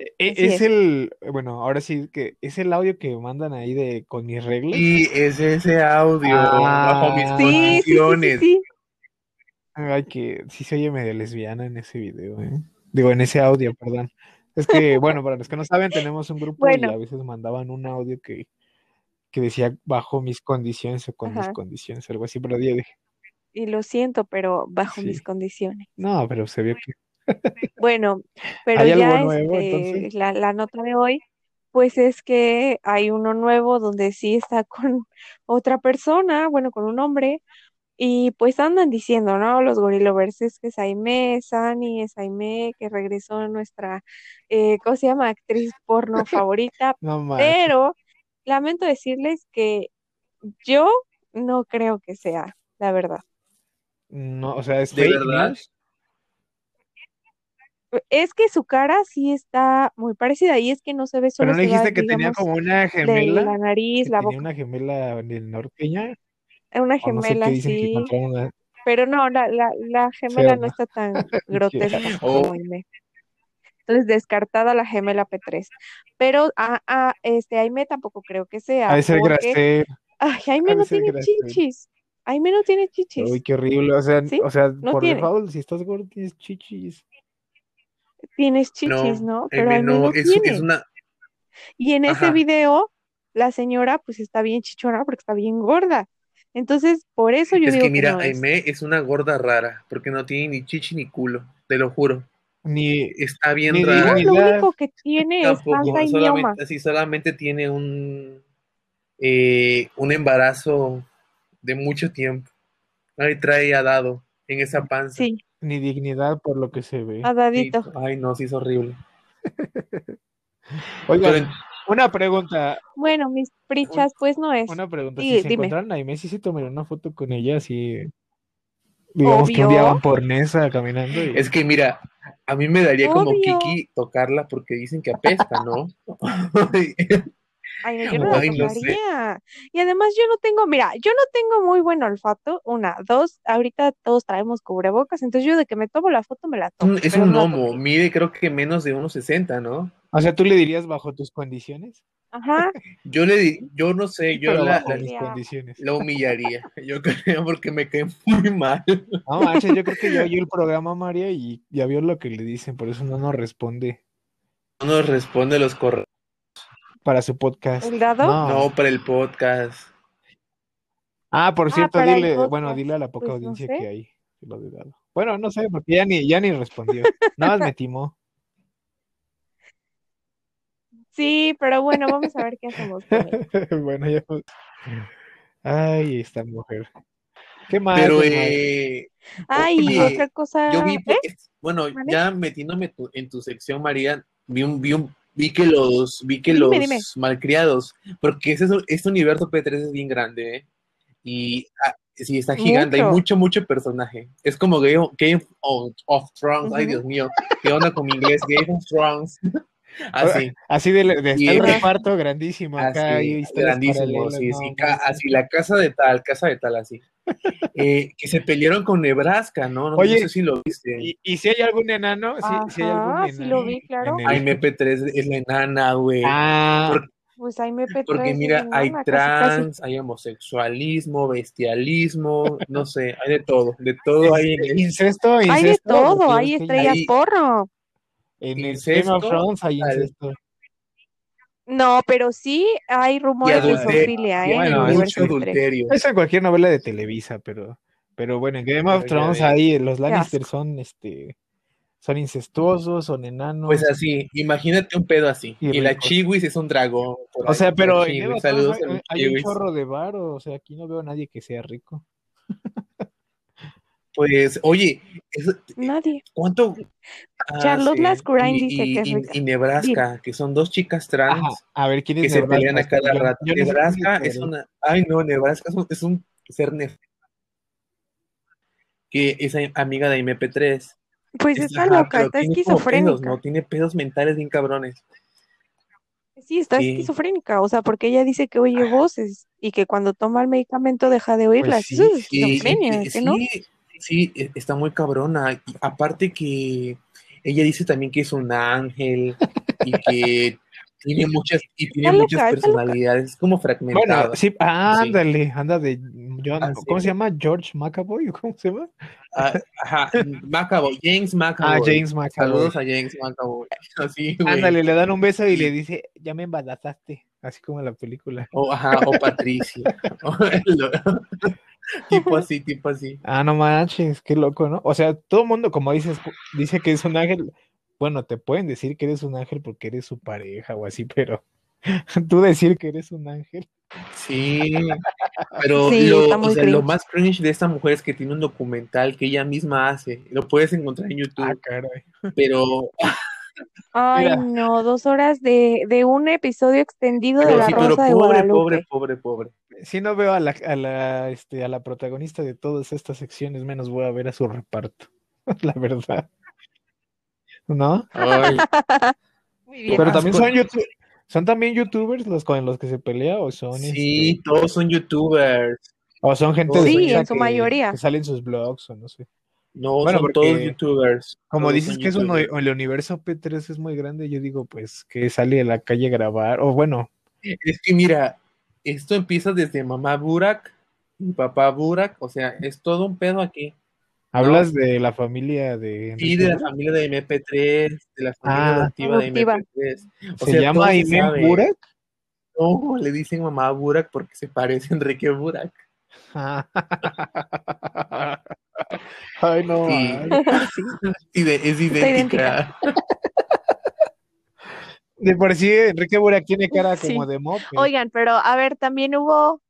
E- e- es es. el, bueno, ahora sí que es el audio que mandan ahí de con mis reglas. Y es ese audio Ah. bajo mis Sí, sí, sí, sí, condiciones. sí. Ay, que sí se oye medio lesbiana en ese video, ¿eh? Digo, en ese audio, perdón. Es que, bueno, para los que no saben, tenemos un grupo y a veces mandaban un audio que, que decía bajo mis condiciones o con mis condiciones, algo así, pero yo dije, Y lo siento, pero bajo Sí. mis condiciones. no, pero se vio que Bueno, pero ¿Hay ya nuevo, este, la, la nota de hoy, pues es que hay uno nuevo donde sí está con otra persona, bueno, con un hombre, y pues andan diciendo, ¿no? Los gorilovers, es que es Aimee, es Annie, es Aimee, que regresó nuestra, eh, ¿cómo se llama? Actriz porno favorita, no pero lamento decirles que yo no creo que sea, la verdad. No, o sea, es ¿De fake verdad? news. Es que su cara sí está muy parecida y es que no se ve, Pero solo no se dijiste que tenía como una de gemela, la nariz, la tenía boca, una gemela del norteña, una no sé gemela que sí, una pero no, la, la, la gemela no está tan ¿no? grotesca Oh. como Aime. Entonces, descartada la gemela P3. Pero a, a este Aime tampoco creo que sea, de ser porque ay, Aime no tiene chichis. Aime no tiene Uy, chichis. qué horrible. O sea, ¿Sí? o sea, No por tiene. default, si estás gordo, tienes chichis. Tienes chichis, No, ¿no? Pero Aime no, no es, tiene. es una, Y en ese video, la señora pues está bien chichona porque está bien gorda. Entonces, por eso yo Es digo que mira, no es. Aimee es una gorda rara, porque no tiene ni chichi ni culo, te lo juro. Ni, Está bien Ni rara. No, lo único que tiene es Tampoco, panza y mioma. sí, solamente tiene un, eh, un embarazo de mucho tiempo. Ahí trae a dado en esa panza. Sí, ni dignidad por lo que se ve. Sí, adadito. Ay, no, sí es horrible. Oigan, Pero- una pregunta, Bueno, mis prichas, pues no es. una pregunta. Sí, si se dime. encontraron a sí se tomaron una foto con ella, así, digamos que un día Obvio. van por Nesa caminando y... Es que mira, a mí me daría como Obvio. Kiki tocarla porque dicen que apesta, ¿no? Ay, no, yo no Ay, no sé. Y además yo no tengo, mira, yo no tengo muy buen olfato. Una, dos, ahorita todos traemos cubrebocas, entonces yo de que me tomo la foto me la tomo. un- es un toco. mide creo que menos de 1,60, ¿no? O sea, ¿tú le dirías bajo tus condiciones? Ajá, Yo le di- yo no sé, yo Pero la, bajo la- mis Ya. condiciones. la humillaría, yo creo, porque me cae muy mal. No manches, yo creo que ya oyó el programa María y ya vio lo que le dicen, por eso no nos responde No nos responde los correos, para su podcast. ¿El dado? No. no para el podcast. Ah, por Ah, cierto, dile, bueno, dile a la poca Pues no audiencia sé. que hay lo de dado. Bueno, no sé, porque ya ni, ya ni respondió. Nada más me timó. Sí, pero bueno, vamos a ver qué hacemos bueno, ya. Ay, esta mujer. ¿Qué más? Pero, eh, Ay, otra cosa. yo vi, ¿eh? bueno, ¿Mande? ya metiéndome tu- en tu sección, María, vi un, vi un, vi que los, vi que Dime, los dime. malcriados, porque ese, es un- este universo P3 es bien grande, ¿eh? Y ah, sí, está gigante, hay Mucho. mucho, mucho personaje. Es como Game, of- Game of, of Thrones, ay. Dios mío, ¿qué onda con mi inglés? Game of Thrones. Así. Así de, de el reparto grandísimo acá. Así, hay grandísimo, sí, no, sí, no, ca- no. así, la casa de tal, casa de tal, así. Eh, que se pelearon con Nebraska, ¿no? No, Oye, sé si lo viste. ¿Y, y si hay algún enano? Sí, sí hay algún enano. sí lo vi, claro. en el- Ay, MP3 es la enana, güey. Ah, Pues ahí me P3 Porque mira, hay enana, casi, casi. trans, hay homosexualismo, bestialismo, no sé, hay de todo, de todo hay el- incesto, Hay de incesto, todo, hay estrellas Ahí- porno. En el Game of Thrones hay incesto. No, pero sí hay rumores de adulterio, zoofilia, ¿eh? bueno, en mucho 3. adulterio. Eso en cualquier novela de Televisa, pero, pero bueno, en Game of Thrones ahí los Lannister son, este, son incestuosos, son enanos. Pues así, imagínate un pedo así. Y Y, la. Chiwis es un dragón. por o ahí, sea, pero Chiwis, saludos a hay, hay un chorro de varo, o sea, aquí no veo a nadie que sea rico. Pues, oye, Nadie. ¿cuánto? Ah, Charlotte sí. Lascurain dice y- que es y- rica. Y Nebraska, que son dos chicas trans. Ajá, a ver, ¿quién es que se Nebraska? pelean a cada Yo- rato. yo no sé Nebraska es una. Ay, no, Nebraska es un, es un ser nef- que es a- amiga de MP3. Pues Es- está loca, está esquizofrénica. pedos, ¿no? Tiene pedos mentales bien cabrones. Sí, está Sí. esquizofrénica, o sea, porque ella dice que oye voces y que cuando toma el medicamento deja de oírlas. sí, Eso es y- esquizofrenia, y- ¿qué no? Sí, e- está muy cabrona. Y aparte que ella dice también que es un ángel y que tiene muchas, y tiene muchas personalidades, es como fragmentada. Bueno, sí, ah, Sí. ándale, anda de John, Así ¿cómo se llama? George McAvoy, ¿cómo se llama? Ah, ajá, Macaboy, James Macaboy. Ah, James McAvoy. Saludos a James Macaboy. Así. Ándale, le dan un beso y le dice, ya me embarazaste, así como en la película. O, ajá, o Patricia. Tipo así, tipo así. Ah, no manches, qué loco, ¿no? O sea, todo el mundo, como dices, dice que es un ángel. Bueno, te pueden decir que eres un ángel porque eres su pareja o así, pero tú decir que eres un ángel. Sí, pero Sí, lo, o sea, más cringe de esta mujer es que tiene un documental que ella misma hace. Lo puedes encontrar en YouTube, Ah, caray. pero, Ay, Mira. no, dos horas de, de un episodio extendido de La sí, pero de pobre, Guadalupe. pobre, pobre, pobre. Si no veo a la, a la, este, a la protagonista de todas estas secciones, menos voy a ver a su reparto. La verdad. ¿No? Ay, Muy bien. Pero también son youtubers. ¿Son también youtubers los con los que se pelea o son sí, este, todos son youtubers. o son gente de Sí, Suiza en su que- mayoría. que salen sus blogs o no sé? No, Bueno, son porque todos youtubers. Como Todos dices que es un, el universo P3 es muy grande, yo digo pues que sale a la calle a grabar, o bueno, Es que mira, esto empieza desde mamá Burak y papá Burak, o sea, es todo un pedo aquí. hablas de la familia de Sí, de la familia de MP3, de la familia Ah. adoptiva de Adoptiva. MP3. O ¿Se sea, llama sabe. Burak? No, le dicen mamá Burak porque se parece a Enrique Burak. Ay, no. Sí. ay. Sí. Es idéntica. De por sí, Enrique Burak tiene cara Sí. como de mope. Oigan, pero a ver, también hubo,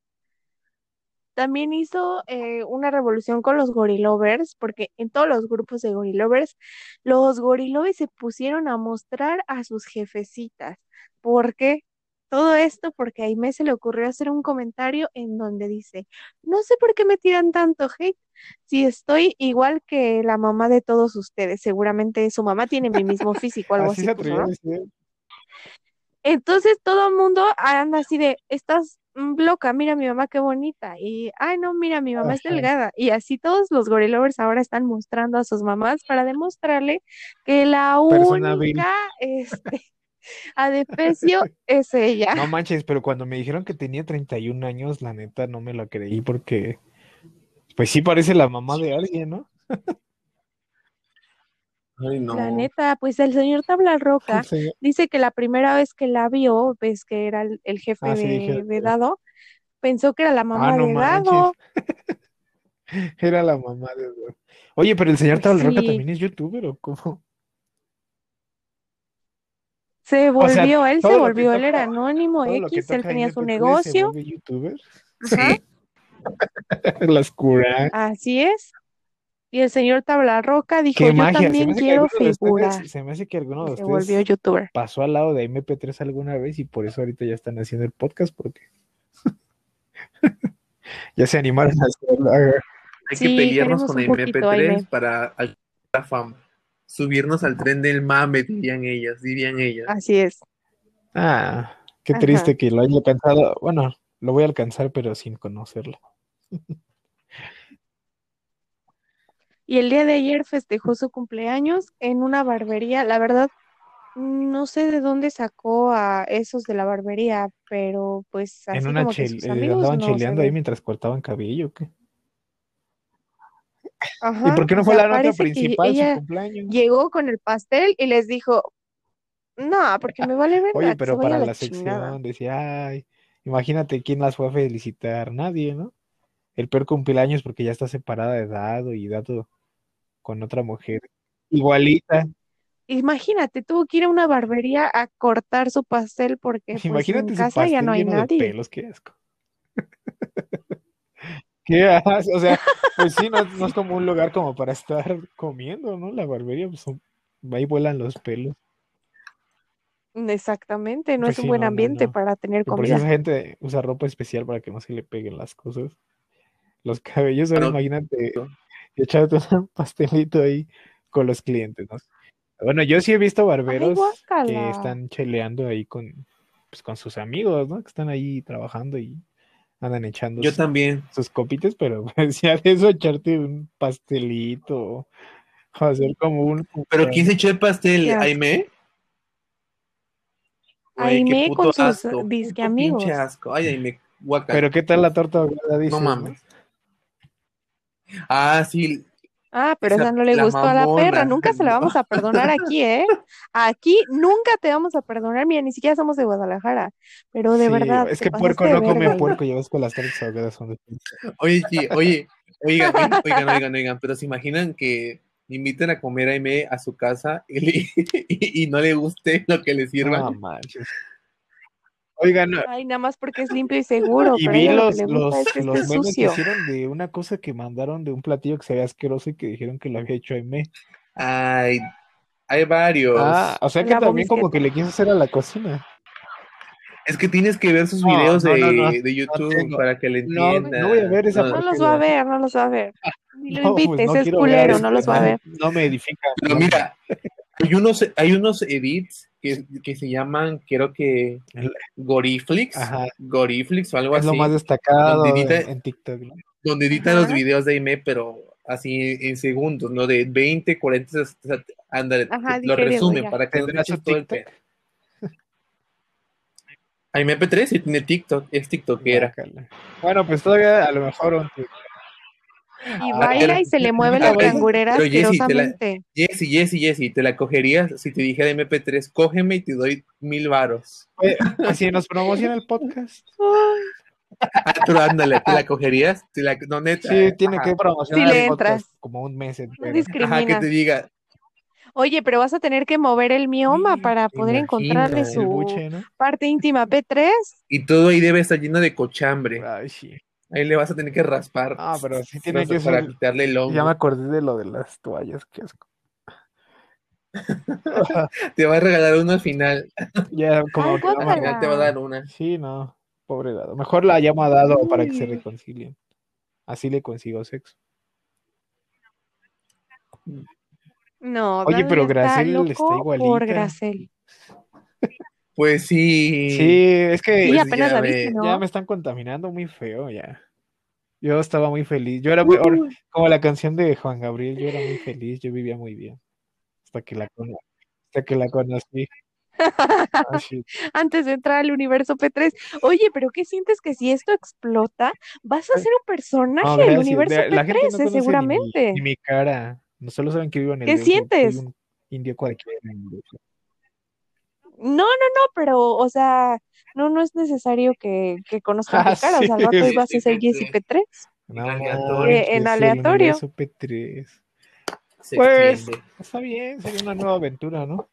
también hizo eh, una revolución con los gorilovers, porque en todos los grupos de gorilovers, los gorilovers se pusieron a mostrar a sus jefecitas. ¿Por qué? Todo esto porque a Aimee se le ocurrió hacer un comentario en donde dice, no sé por qué me tiran tanto hate si estoy igual que la mamá de todos ustedes. Seguramente su mamá tiene mi mismo físico, algo Así así se puso, ¿no? Entonces todo el mundo anda así de, estás loca, mira mi mamá qué bonita. Y, ay no, mira mi mamá es delgada. Y así todos los gorilovers ahora están mostrando a sus mamás para demostrarle que la Persona única este, adefesio es ella. No manches, pero cuando me dijeron que tenía 31 años, la neta no me lo creí porque, pues sí parece la mamá de alguien, ¿no? Ay, no. La neta, pues el señor Tabla Roca dice que la primera vez que la vio, ves que era el, el jefe Ah, sí, de, de Dado, pensó que era la mamá Ah, no de manches. Dado. Era la mamá de... Oye, pero el señor Tabla Roca también es youtuber, ¿o cómo? Se O sea, volvió, él se volvió, él era anónimo X, él tenía MP3 su se negocio, vuelve youtuber. ajá, Las cura. así es. Y el señor Tablarroca dijo, Qué yo magia. Se me también hace que quiero alguno de ustedes- se me hace que alguno de se volvió ustedes youtuber. pasó al lado de MP3 alguna vez y por eso ahorita ya están haciendo el podcast porque ya se animaron a hacerlo. Hay Sí, que pelearnos con un poquito, MP3 Aime. para alcanzar la fama. Subirnos al tren del mame, dirían ellas, dirían ellas. Así es. Ah, qué Ajá. triste que lo haya alcanzado. Bueno, lo voy a alcanzar, pero sin conocerlo. Y el día de ayer festejó su cumpleaños en una barbería. La verdad, no sé de dónde sacó a esos de la barbería, pero pues así En una como que sus eh, amigos andaban no cheleando ahí mientras cortaban cabello. ¿o qué? ¿Y Ajá, por qué no o fue sea, la nota principal su cumpleaños? llegó con el pastel y les dijo, no, porque me vale verga, Oye, pero para la la sección decía, ay, imagínate quién las fue a felicitar, nadie, ¿no? El peor cumpleaños porque ya está separada de Dado y Dado con otra mujer igualita. Imagínate, tuvo que ir a una barbería a cortar su pastel porque pues en Imagínate su casa ya no hay lleno de nadie. pelos, qué asco. ¿Qué asco? O sea, pues sí, no, no es como un lugar como para estar comiendo, ¿no? La barbería, pues son- ahí vuelan los pelos. Exactamente, no Pues es un sí, buen no, ambiente no. para tener Y por eso esa comida. gente usa ropa especial para que no se le peguen las cosas. Los cabellos, ahora imagínate echarte un pastelito ahí con los clientes, ¿no? Bueno, yo sí he visto Ay, barberos que están cheleando ahí con, pues, con sus amigos, ¿no? Que están ahí trabajando y andan echando Yo sus, también. sus copitas, pero pues, ya de eso echarte un pastelito o hacer como un... ¿Pero quién se echó el pastel? ¿Aime? Aime con sus disque amigos. asco. Ay, Aime, guacala. Pero ¿qué tal la torta ahogada, dices, No no? mames. Ah, sí, Ah, pero Esa- esa no le gustó a la perra. Nunca se la no. vamos a perdonar aquí, ¿eh? Aquí nunca te vamos a perdonar. Mira, ni siquiera somos de Guadalajara. Pero de Sí, verdad, es que puerco no verga, come Aime. puerco, ya ves que las tortas ahogadas Oye, sí, oye, oigan, oigan, oigan, oigan, oigan, pero se imaginan que inviten a comer a Aime a su casa y, le- y- y no le guste lo que le No sirvan. manches. Oigan, no, Ay, nada más porque es limpio y seguro. y vi lo los, los, es que los memes que hicieron de una cosa que mandaron de un platillo que se veía asqueroso y que dijeron que lo había hecho Aimee. Ay, hay varios. Ah, o sea que La también como que le quiso hacer a la cocina. Es que tienes que ver sus No, videos no, de, no, no, de YouTube para que le No, entiendas. no voy a ver esa No, No los va a ver, no los va a ver. Ni lo No, pues invites, no es ver culero, no los va a ver. no me edifica. Pero mira, hay unos, hay unos edits que, que se llaman, creo que Goriflix, Ajá. Goriflix o algo Es lo así, más destacado donde edita- en, en TikTok, ¿no? donde editan los videos de Aime, pero así en segundos, ¿no? De 20, 40, o sea, ándale, Ajá, lo resumen ya. para que no ¿Tendrá te eches su todo el TikTok? pedo. Aime P3 sí tiene TikTok, es TikTokera. Bueno, pues todavía a lo mejor un TikTok. Y Ah, baila pero- y se le mueve la cangurera asquerosamente. Jessy, Jessy, Jessy, ¿te la cogerías si te dijera MP3? Cógeme y te doy mil varos. Si nos promociona el podcast. Ay, Ah, tú ándale, ¿te la cogerías? ¿Te la... No, neta. Sí, tiene Ajá. que promocionar Sí le el podcast entras. como un mes No entero. Ajá, que te diga, Oye, pero vas a tener que mover el mioma Sí, para poder encontrarle su buche, ¿no? parte íntima P3. y todo ahí debe estar lleno de cochambre. Ay, sí. Ahí le vas a tener que raspar. Ah, pero sí tiene no que para ser. quitarle el hongo. Ya me acordé de lo de las toallas, qué asco. Te va a regalar uno al final. Ya, como Ay, que Al final te va a dar una. Sí, no, pobre dado. Mejor la llamo a dado para que se reconcilien. Así le consigo sexo. No, Oye, pero está Gracel loco está por igualita. Gracel. Pues sí. Sí, es que Sí, Pues apenas ya la ve. viste, ¿no? ya me están contaminando muy feo ya. Yo estaba muy feliz. Yo era muy, como la canción de Juan Gabriel, yo era muy feliz, yo vivía muy bien. Hasta que la, hasta que la conocí. Ah. Antes de entrar al universo P3. Oye, pero ¿qué sientes que si esto explota, vas a ser un personaje del universo De- la gente no P3, eh, conoce ni mi- seguramente? Ni mi, cara. No solo saben que vivo en el ¿Qué sientes? Un indio cualquiera. El. No, no, no, pero, o sea, no, no es necesario que, que conozcan Ah, tu cara. O sea, al sí, rato sí, ibas a sí, ser sí, Jessie sí. P3. No, aleatorio. Eh, en el aleatorio. universo P3. Se Pues, está bien, sería una nueva aventura, ¿no?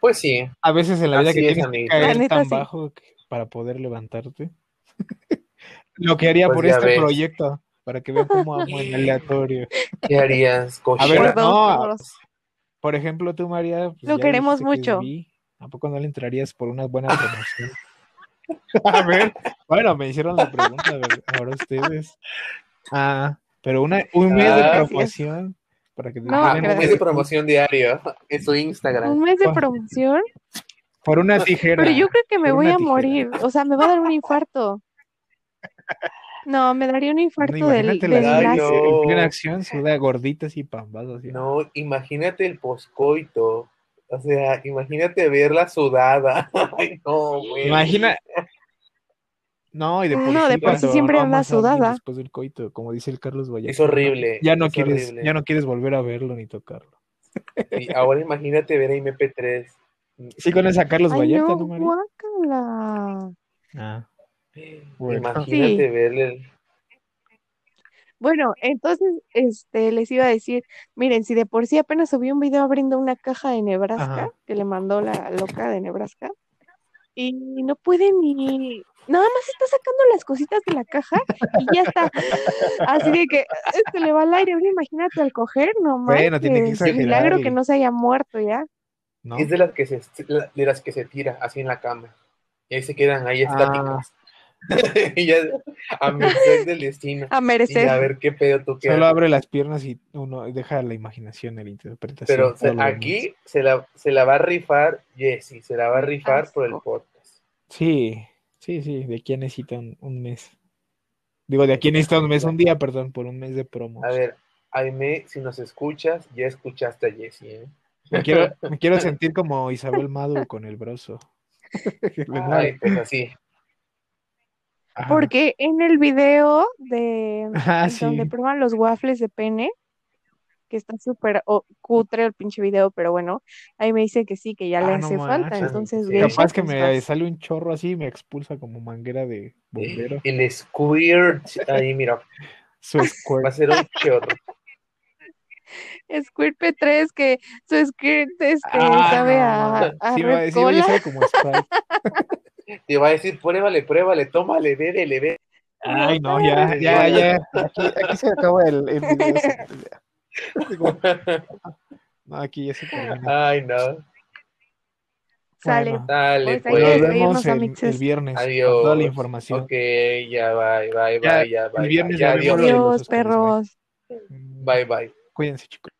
Pues sí. A veces en la vida Así que es, tienes que caer neta, tan sí. bajo que- para poder levantarte. Lo que haría Pues por este ves. proyecto, para que vean cómo amo en aleatorio. ¿Qué harías? A ver, no, por ejemplo, tú, María, pues Lo queremos que mucho. bi, ¿A poco no le entrarías por una buena promoción? A ver, bueno, me hicieron la pregunta, ¿verdad? ahora ustedes. Ah, pero una, un mes de Ah, gracias. promoción para que te No, un mes de promoción diario en su Instagram. Un mes de promoción. por una tijera. Pero yo creo que me voy a tijera. morir. O sea, me va a dar un infarto. No, me daría un No, infarto del, imagínate del la Ay, no. en plena acción, suda gorditas y pambas así. No, imagínate el poscoito. O sea, imagínate verla sudada. Ay, no, güey. Imagina. No, y de por No, sí de por sí siempre anda sudada. Después del coito, como dice el Carlos Vallejo. Es horrible. Ya no es quieres, horrible. ya no quieres volver a verlo ni tocarlo. Y ahora imagínate ver a MP3. Sí conoces a Carlos Ay, Vallarta, no, ¿no, María? guácala. Ah, bueno. Imagínate Sí. verle. el- Bueno, entonces, este, les iba a decir, miren, si de por sí apenas subí un video abriendo una caja de Nebraska, Ajá. que le mandó la loca de Nebraska, y no puede ni, nada más está sacando las cositas de la caja y ya está. Así de que se le va al aire, ahora imagínate al coger, no Bueno, tiene que manches, exagerar milagro y- que no se haya muerto ya. ¿no? Es de las que se de las que se tira así en la cama. Y ahí se quedan ahí Ah. estáticas. a merced del destino. A Y merecer. a ver qué pedo tú Solo abre las piernas y uno deja la imaginación, la interpretación. Pero se- aquí se la, se la va a rifar Jessy, se la va a rifar por el podcast. Sí, sí, sí, de aquí necesita un, un mes. Digo, de aquí necesita un mes, un día, perdón, por un mes de promo. A ver, Aime, si nos escuchas, ya escuchaste a Jessy, ¿eh? Me quiero, me quiero sentir como Isabel Madu con el broso. Ay, pues así. Ajá. Porque en el video de Ah, donde sí. prueban los waffles de pene, que está súper oh, cutre el pinche video, pero bueno, ahí me dice que sí, que ya le Ah, no hace falta. manches. Entonces, Sí. Capaz que pues, me vas. sale un chorro así y me expulsa como manguera de bombero. El squirt, ahí mira, Su va a squirt. ser un chorro. Squirt P3, que su squirt este, Ah, sabe no, a, no. a Sí, me va a decir, oye, sabe como Sprite. Te va a decir, pruébale, pruébale, tómale, bébele, bébele. Ay, no, ya, ya, ya. Aquí, aquí se acaba el, el video. No, aquí ya se termina. Ay, no. Sale. Bueno, Dale, Pues nos vemos el, el viernes Adiós. con toda la información. Ok, ya, bye, bye, Ya, bye, ya, el bye. viernes bye. Ya, adiós. Adiós, perros. Bye, bye. Cuídense, chicos.